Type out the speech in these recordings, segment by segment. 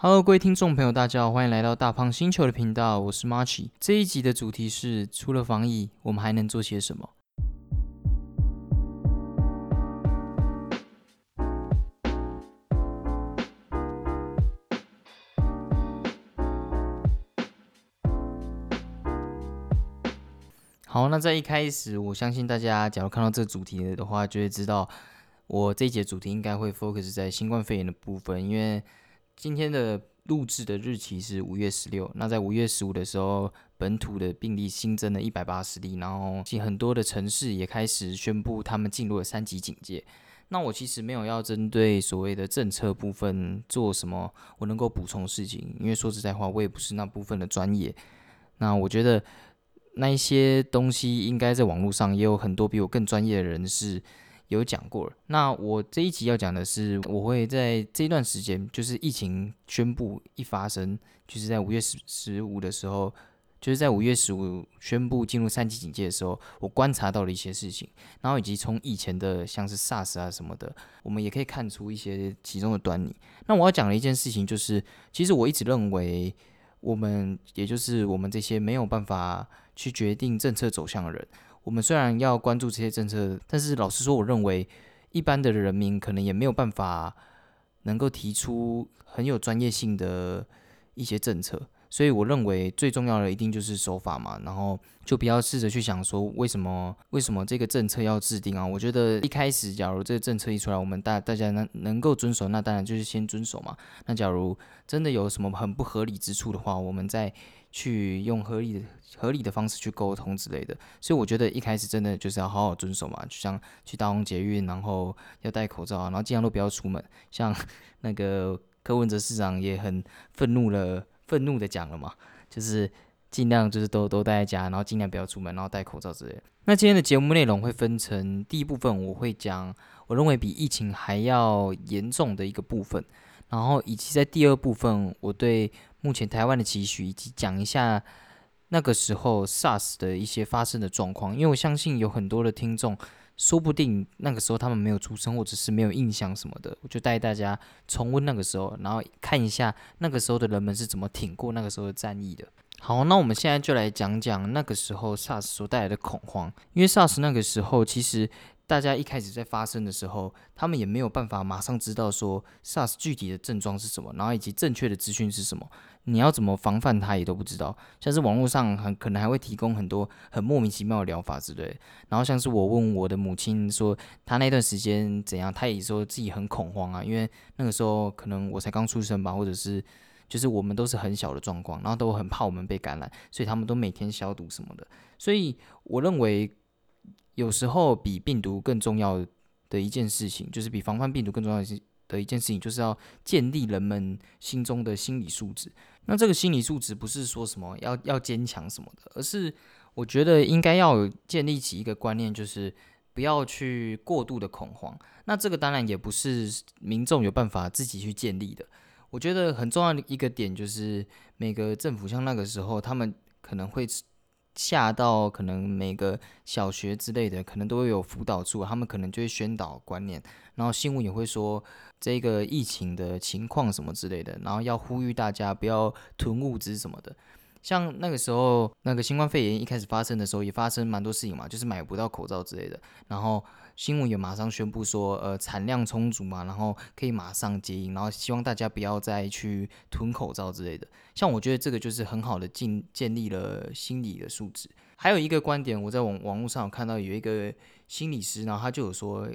Hello，各位听众朋友，大家好，欢迎来到大胖星球的频道，我是 Marchi。这一集的主题是：除了防疫，我们还能做些什么？好，那在一开始，我相信大家，假如看到这个主题的话，就会知道我这一节主题应该会 focus 在新冠肺炎的部分，因为今天的录制的日期是五月十六，那在五月十五的时候，本土的病例新增了一百八十例，然后很多的城市也开始宣布他们进入了三级警戒。那我其实没有要针对所谓的政策部分做什么我能够补充事情，因为说实在话，我也不是那部分的专业。那我觉得。那一些东西应该在网络上也有很多比我更专业的人士有讲过。那我这一集要讲的是，我会在这段时间，就是疫情宣布一发生，就是在五月十十五的时候，就是在五月十五宣布进入三级警戒的时候，我观察到了一些事情，然后以及从以前的像是 SARS 啊什么的，我们也可以看出一些其中的端倪。那我要讲的一件事情就是，其实我一直认为，我们也就是我们这些没有办法。去决定政策走向的人，我们虽然要关注这些政策，但是老实说，我认为一般的人民可能也没有办法能够提出很有专业性的一些政策。所以我认为最重要的一定就是守法嘛，然后就不要试着去想说为什么为什么这个政策要制定啊？我觉得一开始假如这个政策一出来，我们大大家能能够遵守，那当然就是先遵守嘛。那假如真的有什么很不合理之处的话，我们再去用合理的合理的方式去沟通之类的。所以我觉得一开始真的就是要好好遵守嘛，就像去大红捷运，然后要戴口罩，然后尽量都不要出门。像 那个柯文哲市长也很愤怒了。愤怒的讲了嘛，就是尽量就是都都待在家，然后尽量不要出门，然后戴口罩之类。那今天的节目内容会分成第一部分，我会讲我认为比疫情还要严重的一个部分，然后以及在第二部分，我对目前台湾的期许，以及讲一下那个时候 SARS 的一些发生的状况，因为我相信有很多的听众。说不定那个时候他们没有出生，或者是没有印象什么的，我就带大家重温那个时候，然后看一下那个时候的人们是怎么挺过那个时候的战役的。好，那我们现在就来讲讲那个时候 SARS 所带来的恐慌，因为 SARS 那个时候其实。大家一开始在发生的时候，他们也没有办法马上知道说 SARS 具体的症状是什么，然后以及正确的资讯是什么，你要怎么防范它也都不知道。像是网络上很可能还会提供很多很莫名其妙的疗法之类。然后像是我问我的母亲说，她那段时间怎样，她也说自己很恐慌啊，因为那个时候可能我才刚出生吧，或者是就是我们都是很小的状况，然后都很怕我们被感染，所以他们都每天消毒什么的。所以我认为。有时候比病毒更重要的一件事情，就是比防范病毒更重要的的一件事情，就是要建立人们心中的心理素质。那这个心理素质不是说什么要要坚强什么的，而是我觉得应该要建立起一个观念，就是不要去过度的恐慌。那这个当然也不是民众有办法自己去建立的。我觉得很重要的一个点就是，每个政府像那个时候，他们可能会。下到可能每个小学之类的，可能都会有辅导处，他们可能就会宣导观念，然后新闻也会说这个疫情的情况什么之类的，然后要呼吁大家不要囤物资什么的。像那个时候，那个新冠肺炎一开始发生的时候，也发生蛮多事情嘛，就是买不到口罩之类的，然后。新闻也马上宣布说，呃，产量充足嘛，然后可以马上接应，然后希望大家不要再去囤口罩之类的。像我觉得这个就是很好的建建立了心理的素质。还有一个观点，我在网网络上有看到有一个心理师，然后他就有说，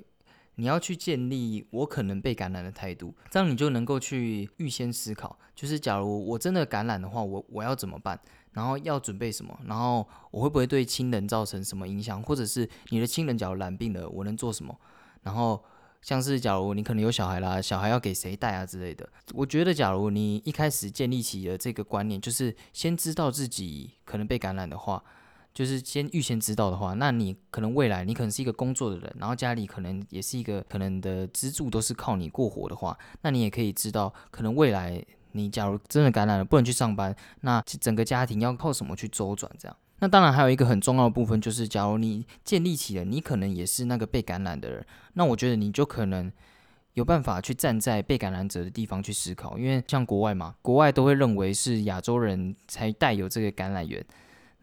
你要去建立我可能被感染的态度，这样你就能够去预先思考，就是假如我真的感染的话，我我要怎么办？然后要准备什么？然后我会不会对亲人造成什么影响？或者是你的亲人假如染病了，我能做什么？然后像是假如你可能有小孩啦，小孩要给谁带啊之类的。我觉得假如你一开始建立起了这个观念，就是先知道自己可能被感染的话，就是先预先知道的话，那你可能未来你可能是一个工作的人，然后家里可能也是一个可能的支柱都是靠你过活的话，那你也可以知道可能未来。你假如真的感染了，不能去上班，那整个家庭要靠什么去周转？这样，那当然还有一个很重要的部分，就是假如你建立起了，你可能也是那个被感染的人，那我觉得你就可能有办法去站在被感染者的地方去思考，因为像国外嘛，国外都会认为是亚洲人才带有这个感染源，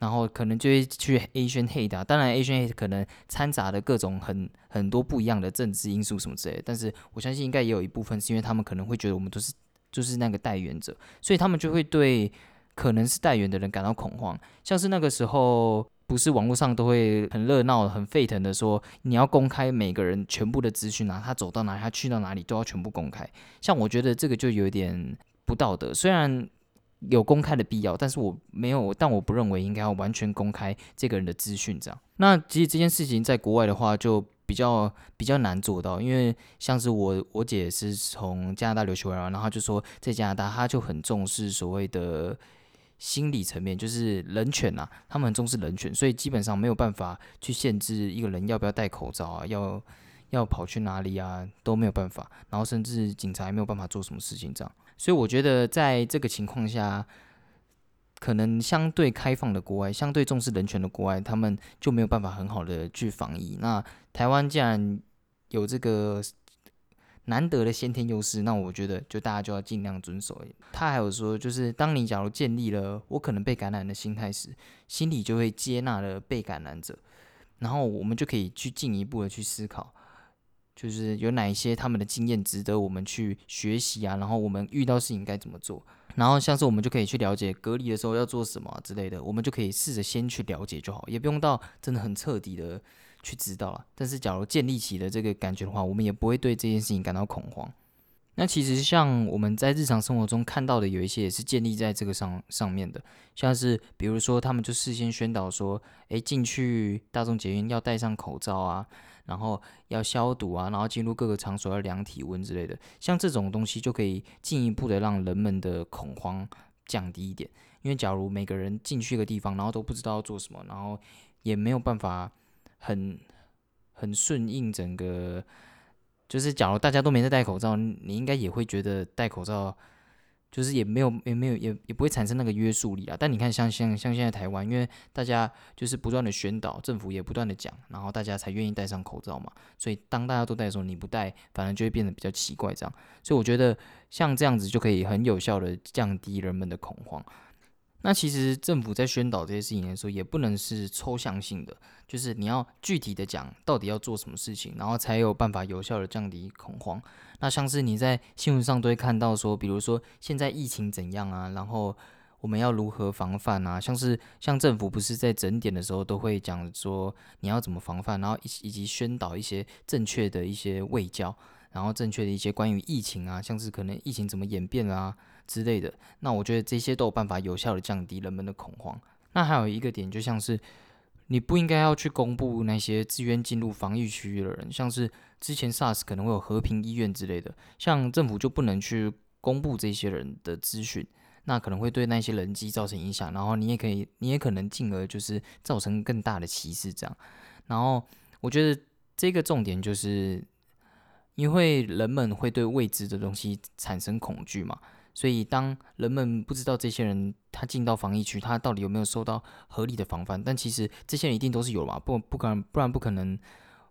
然后可能就会去 Asian hate 啊。当然 Asian hate 可能掺杂的各种很很多不一样的政治因素什么之类，但是我相信应该也有一部分是因为他们可能会觉得我们都是就是那个代言者，所以他们就会对可能是代言的人感到恐慌，像是那个时候。不是网络上都会很热闹、很沸腾的说，你要公开每个人全部的资讯啊，他走到哪，他去到哪里都要全部公开。像我觉得这个就有点不道德，虽然有公开的必要，但是我没有，但我不认为应该要完全公开这个人的资讯。这样，那其实这件事情在国外的话就比较比较难做到，因为像是我我姐是从加拿大留学回来，然后就说在加拿大他就很重视所谓的。心理层面就是人权呐，他们很重视人权，所以基本上没有办法去限制一个人要不要戴口罩啊，要要跑去哪里啊都没有办法，然后甚至警察也没有办法做什么事情这样。所以我觉得在这个情况下，可能相对开放的国外，相对重视人权的国外，他们就没有办法很好的去防疫。那台湾既然有这个。难得的先天优势，那我觉得就大家就要尽量遵守。他还有说，就是当你假如建立了我可能被感染的心态时，心里就会接纳了被感染者，然后我们就可以去进一步的去思考，就是有哪一些他们的经验值得我们去学习啊，然后我们遇到事情该怎么做，然后像是我们就可以去了解隔离的时候要做什么之类的，我们就可以试着先去了解就好，也不用到真的很彻底的。去知道了，但是假如建立起了这个感觉的话，我们也不会对这件事情感到恐慌。那其实像我们在日常生活中看到的，有一些也是建立在这个上上面的，像是比如说他们就事先宣导说，诶，进去大众捷运要戴上口罩啊，然后要消毒啊，然后进入各个场所要量体温之类的，像这种东西就可以进一步的让人们的恐慌降低一点。因为假如每个人进去一个地方，然后都不知道要做什么，然后也没有办法。很很顺应整个，就是假如大家都没在戴口罩，你应该也会觉得戴口罩就是也没有也没有也也不会产生那个约束力啊。但你看像像像现在台湾，因为大家就是不断的宣导，政府也不断的讲，然后大家才愿意戴上口罩嘛。所以当大家都戴的时候，你不戴，反而就会变得比较奇怪这样。所以我觉得像这样子就可以很有效的降低人们的恐慌。那其实政府在宣导这些事情的时候，也不能是抽象性的，就是你要具体的讲到底要做什么事情，然后才有办法有效的降低恐慌。那像是你在新闻上都会看到说，比如说现在疫情怎样啊，然后我们要如何防范啊，像是像政府不是在整点的时候都会讲说你要怎么防范，然后以以及宣导一些正确的一些卫教，然后正确的一些关于疫情啊，像是可能疫情怎么演变啊。之类的，那我觉得这些都有办法有效的降低人们的恐慌。那还有一个点，就像是你不应该要去公布那些自愿进入防疫区域的人，像是之前 SARS 可能会有和平医院之类的，像政府就不能去公布这些人的资讯，那可能会对那些人机造成影响，然后你也可以，你也可能进而就是造成更大的歧视这样。然后我觉得这个重点就是，因为人们会对未知的东西产生恐惧嘛。所以，当人们不知道这些人他进到防疫区，他到底有没有受到合理的防范？但其实这些人一定都是有嘛，不不可能，不然不可能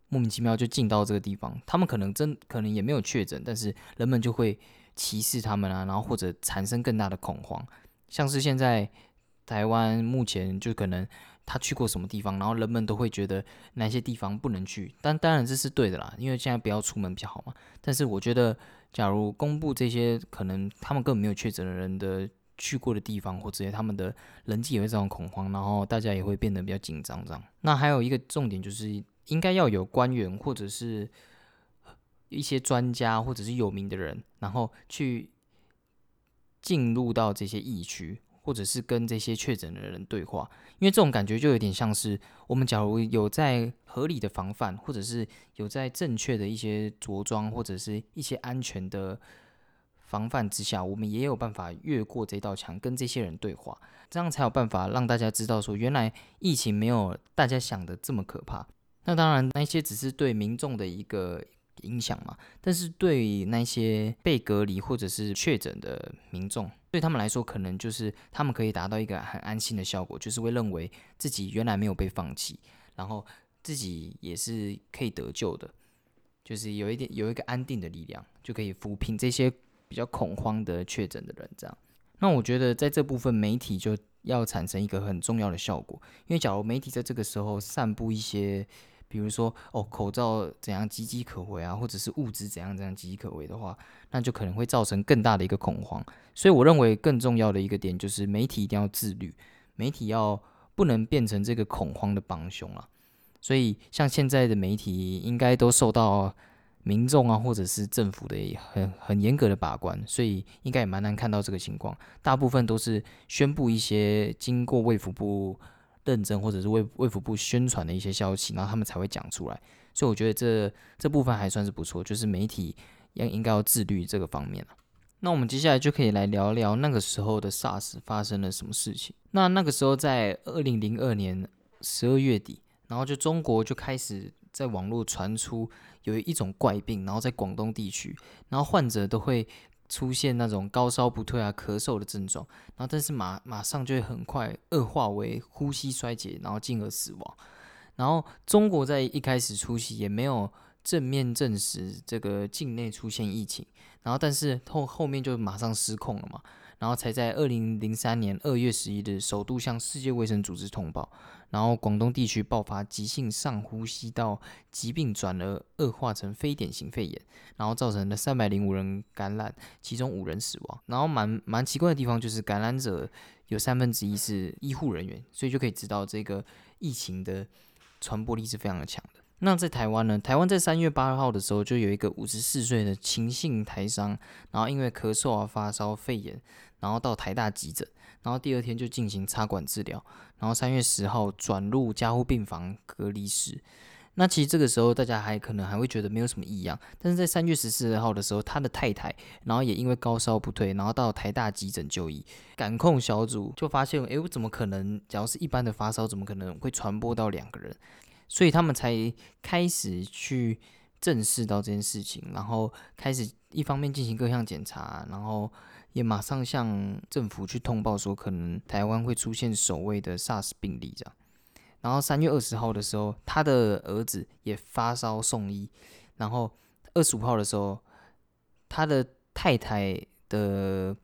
莫名其妙就进到这个地方。他们可能真可能也没有确诊，但是人们就会歧视他们啊，然后或者产生更大的恐慌。像是现在台湾目前就可能他去过什么地方，然后人们都会觉得哪些地方不能去。但当然这是对的啦，因为现在不要出门比较好嘛。但是我觉得。假如公布这些可能他们根本没有确诊的人的去过的地方，或者他们的人际也会造成恐慌，然后大家也会变得比较紧张。这样，那还有一个重点就是，应该要有官员或者是一些专家或者是有名的人，然后去进入到这些疫区。或者是跟这些确诊的人对话，因为这种感觉就有点像是我们假如有在合理的防范，或者是有在正确的一些着装或者是一些安全的防范之下，我们也有办法越过这道墙，跟这些人对话，这样才有办法让大家知道说，原来疫情没有大家想的这么可怕。那当然，那些只是对民众的一个。影响嘛，但是对于那些被隔离或者是确诊的民众，对他们来说，可能就是他们可以达到一个很安心的效果，就是会认为自己原来没有被放弃，然后自己也是可以得救的。就是有一点有一个安定的力量，就可以抚平这些比较恐慌的确诊的人。这样，那我觉得在这部分媒体就要产生一个很重要的效果，因为假如媒体在这个时候散布一些，比如说哦口罩怎样岌岌可危啊，或者是物资怎样怎样岌岌可危的话，那就可能会造成更大的一个恐慌。所以我认为更重要的一个点就是媒体一定要自律，媒体要不能变成这个恐慌的帮凶啊。所以，像现在的媒体应该都受到民众啊，或者是政府的很很严格的把关，所以应该也蛮难看到这个情况。大部分都是宣布一些经过卫福部认证或者是卫卫福部宣传的一些消息，然后他们才会讲出来。所以我觉得这这部分还算是不错，就是媒体应应该要自律这个方面了。那我们接下来就可以来聊聊那个时候的 SARS 发生了什么事情。那那个时候在二零零二年十二月底。然后就中国就开始在网络传出有一种怪病，然后在广东地区，然后患者都会出现那种高烧不退啊、咳嗽的症状，然后但是马马上就会很快恶化为呼吸衰竭，然后进而死亡。然后中国在一开始初期也没有正面证实这个境内出现疫情，然后但是后后面就马上失控了嘛，然后才在二零零三年二月十一日首度向世界卫生组织通报。然后广东地区爆发急性上呼吸道疾病，转而恶化成非典型肺炎，然后造成了三百零五人感染，其中五人死亡。然后蛮蛮奇怪的地方就是感染者有三分之一是医护人员，所以就可以知道这个疫情的传播力是非常的强的。那在台湾呢？台湾在三月八号的时候就有一个五十四岁的秦姓台商，然后因为咳嗽啊、发烧、肺炎，然后到台大急诊。然后第二天就进行插管治疗，然后三月十号转入加护病房隔离室。那其实这个时候大家还可能还会觉得没有什么异样，但是在三月十四号的时候，他的太太然后也因为高烧不退，然后到台大急诊就医，感控小组就发现，哎，我怎么可能？假如是一般的发烧，怎么可能会传播到两个人？所以他们才开始去正视到这件事情，然后开始一方面进行各项检查，然后。也马上向政府去通报说，可能台湾会出现首位的 SARS 病例这样。然后三月二十号的时候，他的儿子也发烧送医。然后二十五号的时候，他的太太的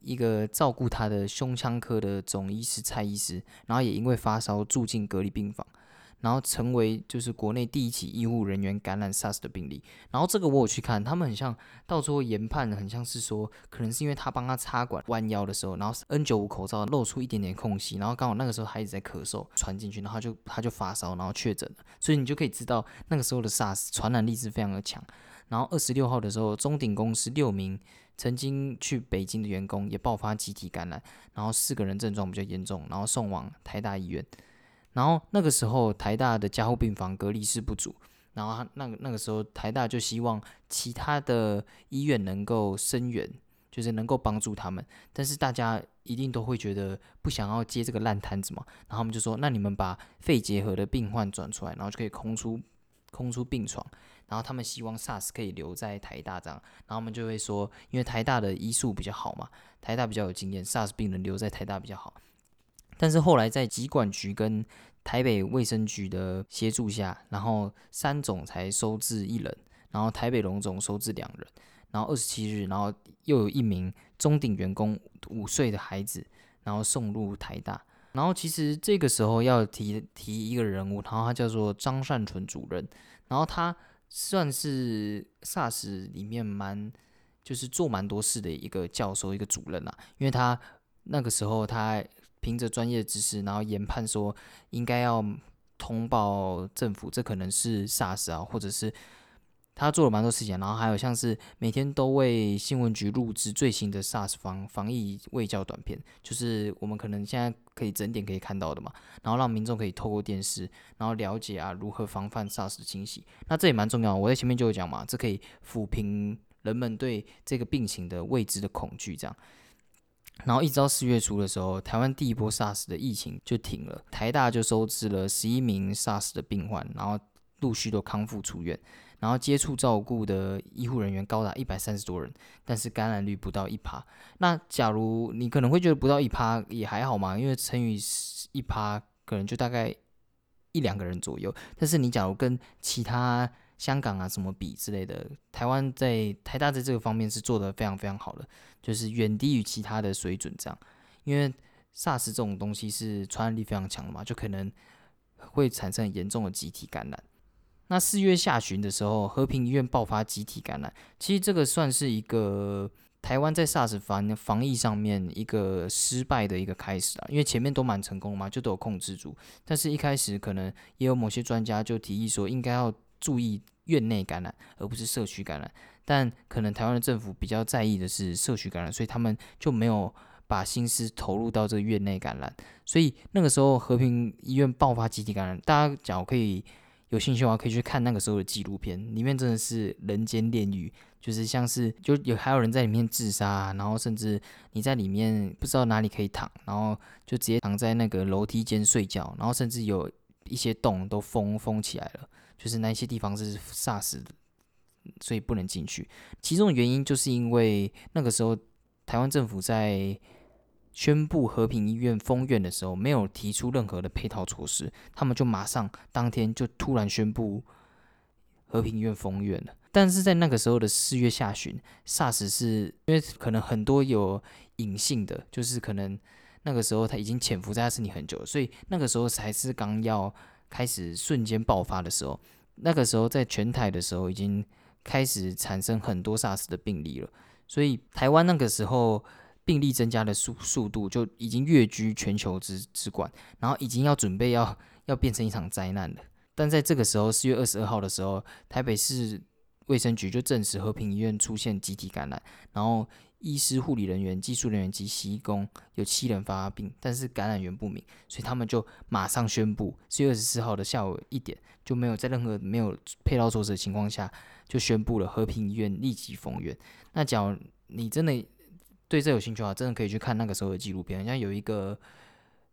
一个照顾他的胸腔科的总医师蔡医师，然后也因为发烧住进隔离病房。然后成为就是国内第一起医护人员感染 SARS 的病例。然后这个我有去看，他们很像到最后研判，很像是说，可能是因为他帮他插管弯腰的时候，然后 N95 口罩露出一点点空隙，然后刚好那个时候孩子在咳嗽，传进去，然后就他就发烧，然后确诊了。所以你就可以知道那个时候的 SARS 传染力是非常的强。然后二十六号的时候，中鼎公司六名曾经去北京的员工也爆发集体感染，然后四个人症状比较严重，然后送往台大医院。然后那个时候台大的加护病房隔离室不足，然后那个那个时候台大就希望其他的医院能够声援，就是能够帮助他们。但是大家一定都会觉得不想要接这个烂摊子嘛，然后他们就说：那你们把肺结核的病患转出来，然后就可以空出空出病床。然后他们希望 SARS 可以留在台大这样，然后我们就会说，因为台大的医术比较好嘛，台大比较有经验，SARS 病人留在台大比较好。但是后来在疾管局跟台北卫生局的协助下，然后三总才收治一人，然后台北龙总收治两人，然后二十七日，然后又有一名中鼎员工五岁的孩子，然后送入台大。然后其实这个时候要提提一个人物，然后他叫做张善存主任，然后他算是 SARS 里面蛮就是做蛮多事的一个教授一个主任啊，因为他那个时候他。凭着专业知识，然后研判说应该要通报政府，这可能是 SARS 啊，或者是他做了蛮多事情，然后还有像是每天都为新闻局录制最新的 SARS 防防疫卫教短片，就是我们可能现在可以整点可以看到的嘛，然后让民众可以透过电视，然后了解啊如何防范 SARS 的侵袭，那这也蛮重要。我在前面就有讲嘛，这可以抚平人们对这个病情的未知的恐惧，这样。然后一直到四月初的时候，台湾第一波 SARS 的疫情就停了，台大就收治了十一名 SARS 的病患，然后陆续都康复出院，然后接触照顾的医护人员高达一百三十多人，但是感染率不到一趴。那假如你可能会觉得不到一趴也还好嘛，因为乘以一趴可能就大概一两个人左右，但是你假如跟其他香港啊什么比之类的，台湾在台大在这个方面是做的非常非常好的，就是远低于其他的水准这样。因为 SARS 这种东西是传染力非常强的嘛，就可能会产生严重的集体感染。那四月下旬的时候，和平医院爆发集体感染，其实这个算是一个台湾在 SARS 防防疫上面一个失败的一个开始啊。因为前面都蛮成功的嘛，就都有控制住，但是一开始可能也有某些专家就提议说，应该要注意院内感染，而不是社区感染。但可能台湾的政府比较在意的是社区感染，所以他们就没有把心思投入到这个院内感染。所以那个时候和平医院爆发集体感染，大家讲可以。有兴趣的话，可以去看那个时候的纪录片，里面真的是人间炼狱，就是像是就有还有人在里面自杀，然后甚至你在里面不知道哪里可以躺，然后就直接躺在那个楼梯间睡觉，然后甚至有一些洞都封封起来了，就是那些地方是煞死的，所以不能进去。其中的原因就是因为那个时候台湾政府在。宣布和平医院封院的时候，没有提出任何的配套措施，他们就马上当天就突然宣布和平医院封院了。但是在那个时候的四月下旬，SARS 是因为可能很多有隐性的，就是可能那个时候他已经潜伏在他身体很久了，所以那个时候才是刚要开始瞬间爆发的时候。那个时候在全台的时候，已经开始产生很多 SARS 的病例了，所以台湾那个时候。病例增加的速速度就已经跃居全球之之冠，然后已经要准备要要变成一场灾难了。但在这个时候，四月二十二号的时候，台北市卫生局就证实和平医院出现集体感染，然后医师、护理人员、技术人员及洗衣工有七人发病，但是感染源不明，所以他们就马上宣布，四月二十四号的下午一点，就没有在任何没有配套措施的情况下，就宣布了和平医院立即封院。那假如你真的。对这有兴趣的话，真的可以去看那个时候的纪录片。好像有一个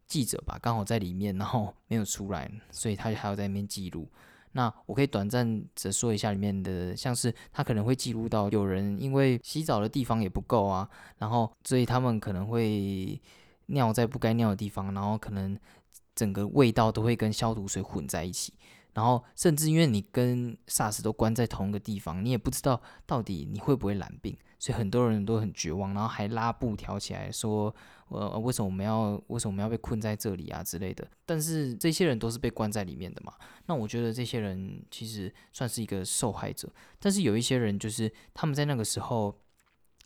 记者吧，刚好在里面，然后没有出来，所以他还要在那边记录。那我可以短暂的说一下里面的，像是他可能会记录到有人因为洗澡的地方也不够啊，然后所以他们可能会尿在不该尿的地方，然后可能整个味道都会跟消毒水混在一起。然后，甚至因为你跟 SARS 都关在同一个地方，你也不知道到底你会不会染病，所以很多人都很绝望，然后还拉布条起来说：“呃，为什么我们要为什么我们要被困在这里啊之类的？”但是这些人都是被关在里面的嘛。那我觉得这些人其实算是一个受害者。但是有一些人就是他们在那个时候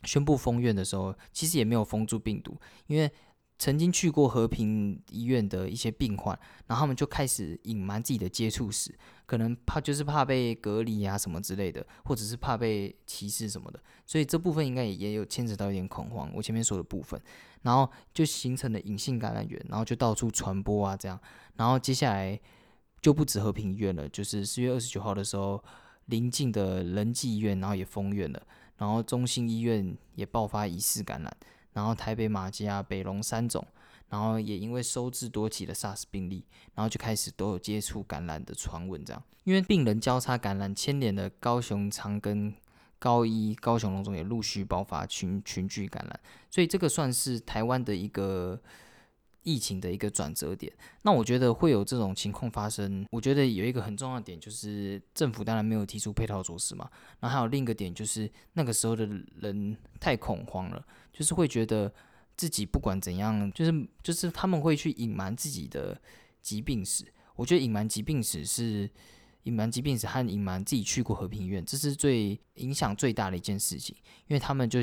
宣布封院的时候，其实也没有封住病毒，因为。曾经去过和平医院的一些病患，然后他们就开始隐瞒自己的接触史，可能怕就是怕被隔离啊什么之类的，或者是怕被歧视什么的，所以这部分应该也也有牵扯到一点恐慌。我前面说的部分，然后就形成了隐性感染源，然后就到处传播啊这样，然后接下来就不止和平医院了，就是四月二十九号的时候，临近的仁济医院然后也封院了，然后中心医院也爆发疑似感染。然后台北马基啊、北龙三种，然后也因为收治多起的 SARS 病例，然后就开始都有接触感染的传闻，这样，因为病人交叉感染牵连的高雄长庚、高一、高雄龙总也陆续爆发群群聚感染，所以这个算是台湾的一个。疫情的一个转折点，那我觉得会有这种情况发生。我觉得有一个很重要的点，就是政府当然没有提出配套措施嘛。然后还有另一个点，就是那个时候的人太恐慌了，就是会觉得自己不管怎样，就是就是他们会去隐瞒自己的疾病史。我觉得隐瞒疾病史是隐瞒疾病史和隐瞒自己去过和平医院，这是最影响最大的一件事情，因为他们就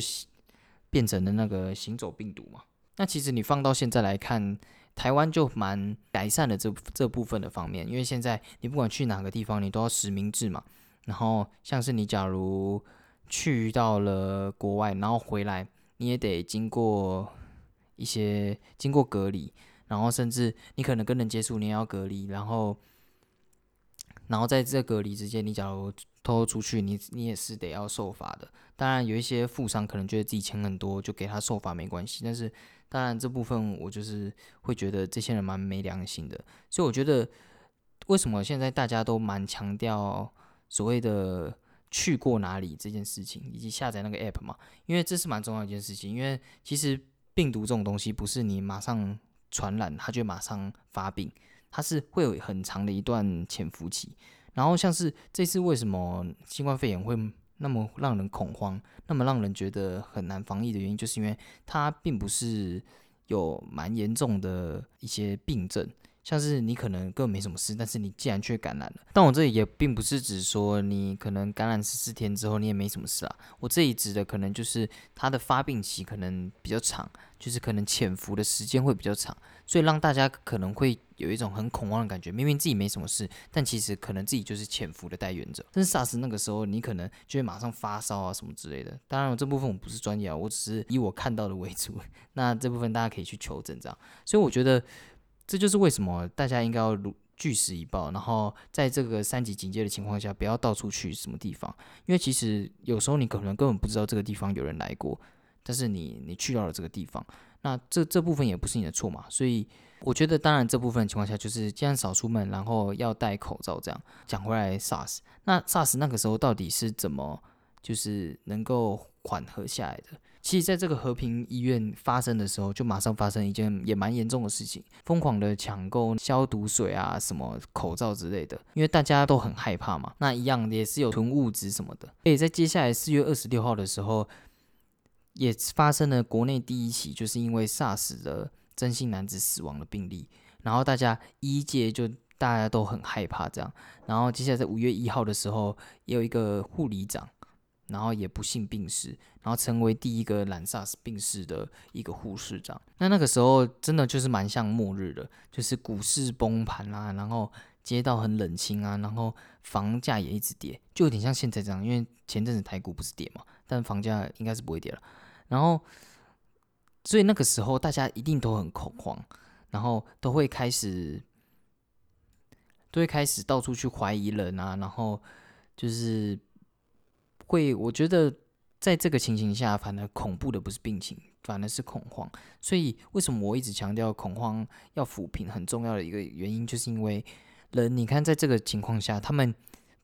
变成了那个行走病毒嘛。那其实你放到现在来看，台湾就蛮改善了这这部分的方面，因为现在你不管去哪个地方，你都要实名制嘛。然后像是你假如去到了国外，然后回来，你也得经过一些经过隔离，然后甚至你可能跟人接触，你也要隔离，然后然后在这隔离之间，你假如偷偷出去，你你也是得要受罚的。当然有一些富商可能觉得自己钱很多，就给他受罚没关系，但是。当然，这部分我就是会觉得这些人蛮没良心的，所以我觉得为什么现在大家都蛮强调所谓的去过哪里这件事情，以及下载那个 app 嘛？因为这是蛮重要一件事情。因为其实病毒这种东西不是你马上传染，它就马上发病，它是会有很长的一段潜伏期。然后像是这次为什么新冠肺炎会那么让人恐慌，那么让人觉得很难防疫的原因，就是因为它并不是有蛮严重的一些病症。像是你可能根本没什么事，但是你竟然却感染了。但我这里也并不是指说你可能感染十四天之后你也没什么事啊。我这里指的可能就是它的发病期可能比较长，就是可能潜伏的时间会比较长，所以让大家可能会有一种很恐慌的感觉。明明自己没什么事，但其实可能自己就是潜伏的带源者。但是 SARS 那个时候你可能就会马上发烧啊什么之类的。当然这部分我不是专业啊，我只是以我看到的为主。那这部分大家可以去求证这样。所以我觉得。这就是为什么大家应该要如据实以报，然后在这个三级警戒的情况下，不要到处去什么地方，因为其实有时候你可能根本不知道这个地方有人来过，但是你你去到了这个地方，那这这部分也不是你的错嘛。所以我觉得，当然这部分情况下就是尽量少出门，然后要戴口罩这样。讲回来，SARS，那 SARS 那个时候到底是怎么就是能够缓和下来的？其实，在这个和平医院发生的时候，就马上发生一件也蛮严重的事情，疯狂的抢购消毒水啊、什么口罩之类的，因为大家都很害怕嘛。那一样也是有囤物资什么的。所以在接下来四月二十六号的时候，也发生了国内第一起，就是因为 SARS 的真姓男子死亡的病例。然后大家一届就大家都很害怕这样。然后接下来在五月一号的时候，也有一个护理长。然后也不幸病逝，然后成为第一个染 SARS 病逝的一个护士长。那那个时候真的就是蛮像末日的，就是股市崩盘啊，然后街道很冷清啊，然后房价也一直跌，就有点像现在这样。因为前阵子台股不是跌嘛，但房价应该是不会跌了。然后，所以那个时候大家一定都很恐慌，然后都会开始，都会开始到处去怀疑人啊，然后就是。会，我觉得在这个情形下，反而恐怖的不是病情，反而是恐慌。所以，为什么我一直强调恐慌要抚平很重要的一个原因，就是因为人，你看，在这个情况下，他们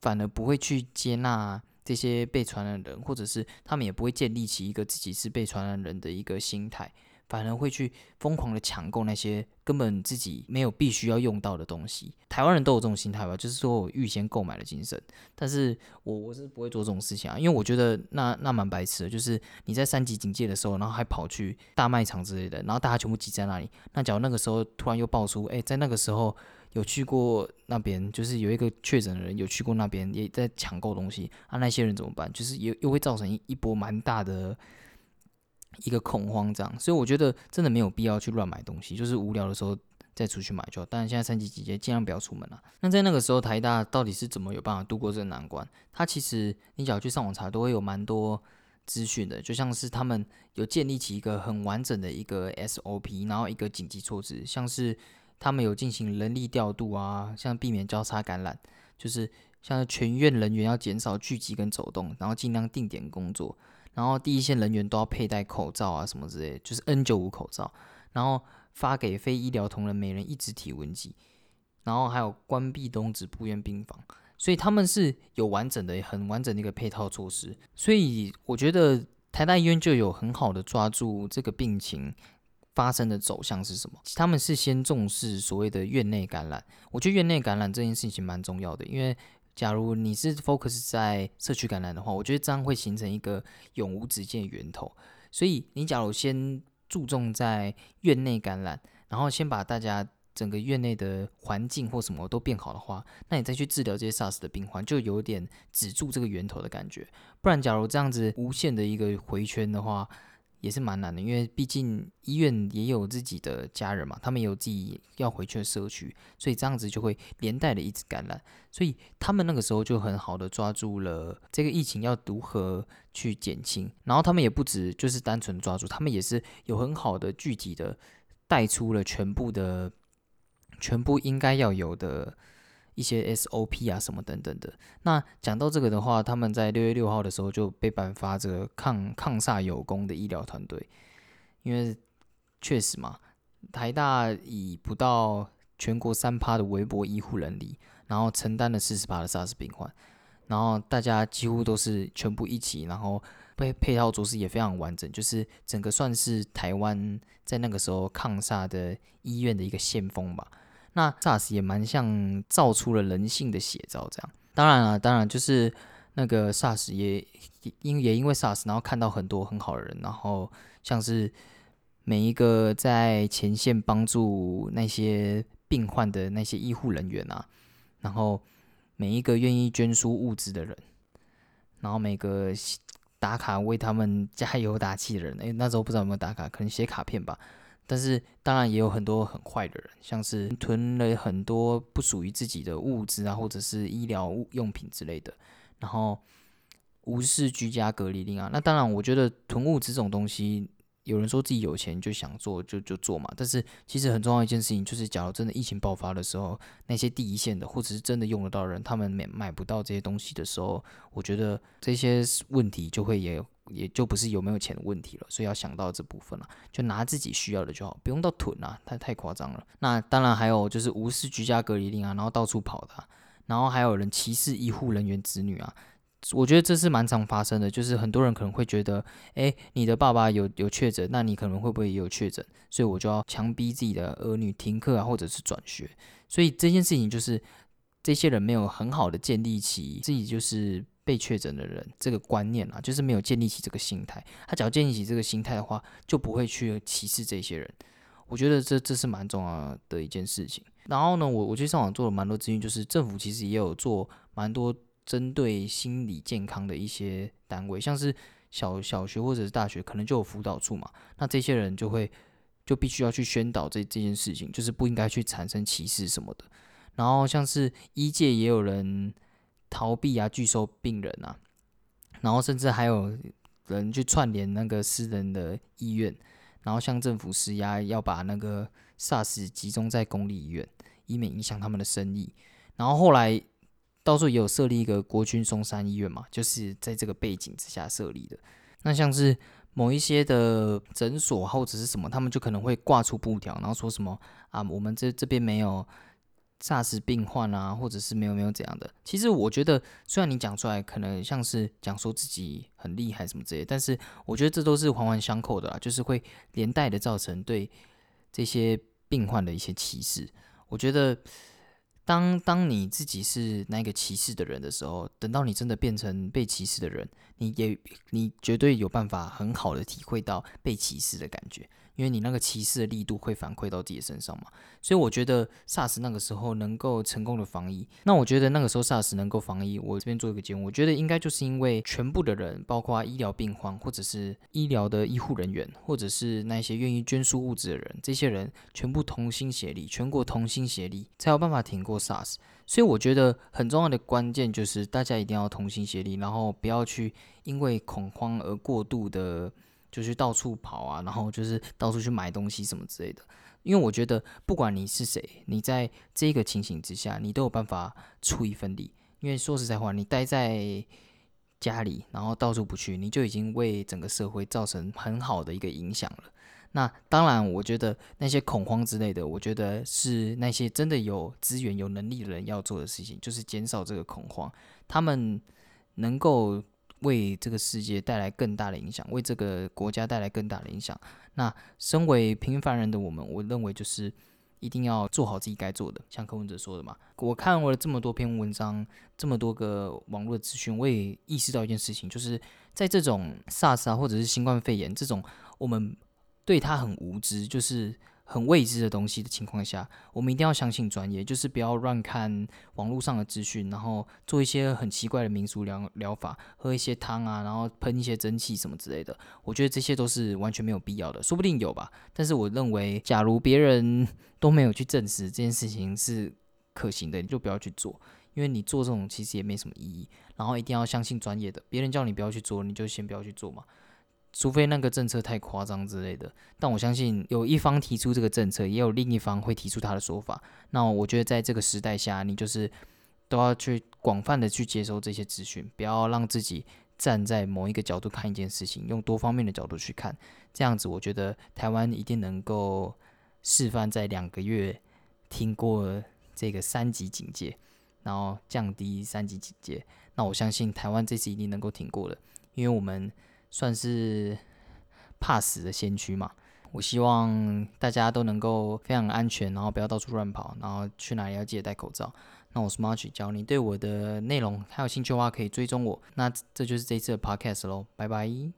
反而不会去接纳这些被传染人，或者是他们也不会建立起一个自己是被传染人的一个心态。反而会去疯狂的抢购那些根本自己没有必须要用到的东西。台湾人都有这种心态吧，就是说我预先购买的精神。但是我我是不会做这种事情啊，因为我觉得那那蛮白痴的。就是你在三级警戒的时候，然后还跑去大卖场之类的，然后大家全部挤在那里。那假如那个时候突然又爆出，哎，在那个时候有去过那边，就是有一个确诊的人有去过那边，也在抢购东西啊，那些人怎么办？就是又又会造成一一波蛮大的。一个恐慌这样，所以我觉得真的没有必要去乱买东西，就是无聊的时候再出去买就好。当然现在三级警戒，尽量不要出门了。那在那个时候，台大到底是怎么有办法度过这个难关？它其实你只要去上网查，都会有蛮多资讯的。就像是他们有建立起一个很完整的一个 SOP，然后一个紧急措施，像是他们有进行人力调度啊，像避免交叉感染，就是像全院人员要减少聚集跟走动，然后尽量定点工作。然后第一线人员都要佩戴口罩啊，什么之类，就是 N 九五口罩。然后发给非医疗同仁每人一支体温计，然后还有关闭东子部院病房，所以他们是有完整的、很完整的一个配套措施。所以我觉得台大医院就有很好的抓住这个病情发生的走向是什么。他们是先重视所谓的院内感染，我觉得院内感染这件事情蛮重要的，因为。假如你是 focus 在社区感染的话，我觉得这样会形成一个永无止境的源头。所以你假如先注重在院内感染，然后先把大家整个院内的环境或什么都变好的话，那你再去治疗这些 SARS 的病患，就有点止住这个源头的感觉。不然，假如这样子无限的一个回圈的话，也是蛮难的，因为毕竟医院也有自己的家人嘛，他们有自己要回去的社区，所以这样子就会连带的一直感染。所以他们那个时候就很好的抓住了这个疫情要如何去减轻，然后他们也不止就是单纯抓住，他们也是有很好的具体的带出了全部的全部应该要有的。一些 SOP 啊什么等等的。那讲到这个的话，他们在六月六号的时候就被颁发这个抗抗煞有功的医疗团队，因为确实嘛，台大以不到全国三趴的微薄医护能力，然后承担了四十趴的 SARS 病患，然后大家几乎都是全部一起，然后配配套措施也非常完整，就是整个算是台湾在那个时候抗煞的医院的一个先锋吧。那 SARS 也蛮像造出了人性的写照这样，当然了，当然就是那个 SARS 也因也因为 SARS，然后看到很多很好的人，然后像是每一个在前线帮助那些病患的那些医护人员啊，然后每一个愿意捐输物资的人，然后每个打卡为他们加油打气的人，诶，那时候不知道有没有打卡，可能写卡片吧。但是当然也有很多很坏的人，像是囤了很多不属于自己的物资啊，或者是医疗物用品之类的，然后无视居家隔离令啊。那当然，我觉得囤物资这种东西，有人说自己有钱就想做就就做嘛。但是其实很重要一件事情就是，假如真的疫情爆发的时候，那些第一线的或者是真的用得到人，他们买买不到这些东西的时候，我觉得这些问题就会也。也就不是有没有钱的问题了，所以要想到这部分了，就拿自己需要的就好，不用到囤啊，太太夸张了。那当然还有就是无视居家隔离令啊，然后到处跑的，然后还有人歧视医护人员子女啊，我觉得这是蛮常发生的，就是很多人可能会觉得，哎，你的爸爸有有确诊，那你可能会不会也有确诊？所以我就要强逼自己的儿女停课啊，或者是转学。所以这件事情就是这些人没有很好的建立起自己就是。被确诊的人，这个观念啊，就是没有建立起这个心态。他只要建立起这个心态的话，就不会去歧视这些人。我觉得这这是蛮重要的一件事情。然后呢，我我去上网做了蛮多资讯，就是政府其实也有做蛮多针对心理健康的一些单位，像是小小学或者是大学，可能就有辅导处嘛。那这些人就会就必须要去宣导这这件事情，就是不应该去产生歧视什么的。然后像是医界也有人。逃避啊，拒收病人啊，然后甚至还有人去串联那个私人的医院，然后向政府施压，要把那个 SARS 集中在公立医院，以免影响他们的生意。然后后来到时候也有设立一个国军松山医院嘛，就是在这个背景之下设立的。那像是某一些的诊所或者是什么，他们就可能会挂出布条，然后说什么啊，我们这这边没有。SARS 病患啊，或者是没有没有怎样的，其实我觉得，虽然你讲出来可能像是讲说自己很厉害什么之类，但是我觉得这都是环环相扣的啦，就是会连带的造成对这些病患的一些歧视。我觉得，当当你自己是那个歧视的人的时候，等到你真的变成被歧视的人，你也你绝对有办法很好的体会到被歧视的感觉。因为你那个歧视的力度会反馈到自己身上嘛，所以我觉得 SARS 那个时候能够成功的防疫，那我觉得那个时候 SARS 能够防疫，我这边做一个结论，我觉得应该就是因为全部的人，包括医疗病患，或者是医疗的医护人员，或者是那些愿意捐输物资的人，这些人全部同心协力，全国同心协力，才有办法挺过 SARS。所以我觉得很重要的关键就是大家一定要同心协力，然后不要去因为恐慌而过度的。就去到处跑啊，然后就是到处去买东西什么之类的。因为我觉得，不管你是谁，你在这个情形之下，你都有办法出一份力。因为说实在话，你待在家里，然后到处不去，你就已经为整个社会造成很好的一个影响了。那当然，我觉得那些恐慌之类的，我觉得是那些真的有资源、有能力的人要做的事情，就是减少这个恐慌。他们能够。为这个世界带来更大的影响，为这个国家带来更大的影响。那身为平凡人的我们，我认为就是一定要做好自己该做的。像柯文哲说的嘛，我看过了这么多篇文章，这么多个网络资讯，我也意识到一件事情，就是在这种 SARS 啊，或者是新冠肺炎这种，我们对他很无知，就是。很未知的东西的情况下，我们一定要相信专业，就是不要乱看网络上的资讯，然后做一些很奇怪的民俗疗疗法，喝一些汤啊，然后喷一些蒸汽什么之类的。我觉得这些都是完全没有必要的，说不定有吧。但是我认为，假如别人都没有去证实这件事情是可行的，你就不要去做，因为你做这种其实也没什么意义。然后一定要相信专业的，别人叫你不要去做，你就先不要去做嘛。除非那个政策太夸张之类的，但我相信有一方提出这个政策，也有另一方会提出他的说法。那我觉得在这个时代下，你就是都要去广泛的去接收这些资讯，不要让自己站在某一个角度看一件事情，用多方面的角度去看。这样子，我觉得台湾一定能够示范在两个月听过这个三级警戒，然后降低三级警戒。那我相信台湾这次一定能够挺过的，因为我们。算是怕死的先驱嘛？我希望大家都能够非常安全，然后不要到处乱跑，然后去哪里要记得戴口罩。那我是 March，教你对我的内容还有兴趣的话，可以追踪我。那这就是这一次的 Podcast 喽，拜拜。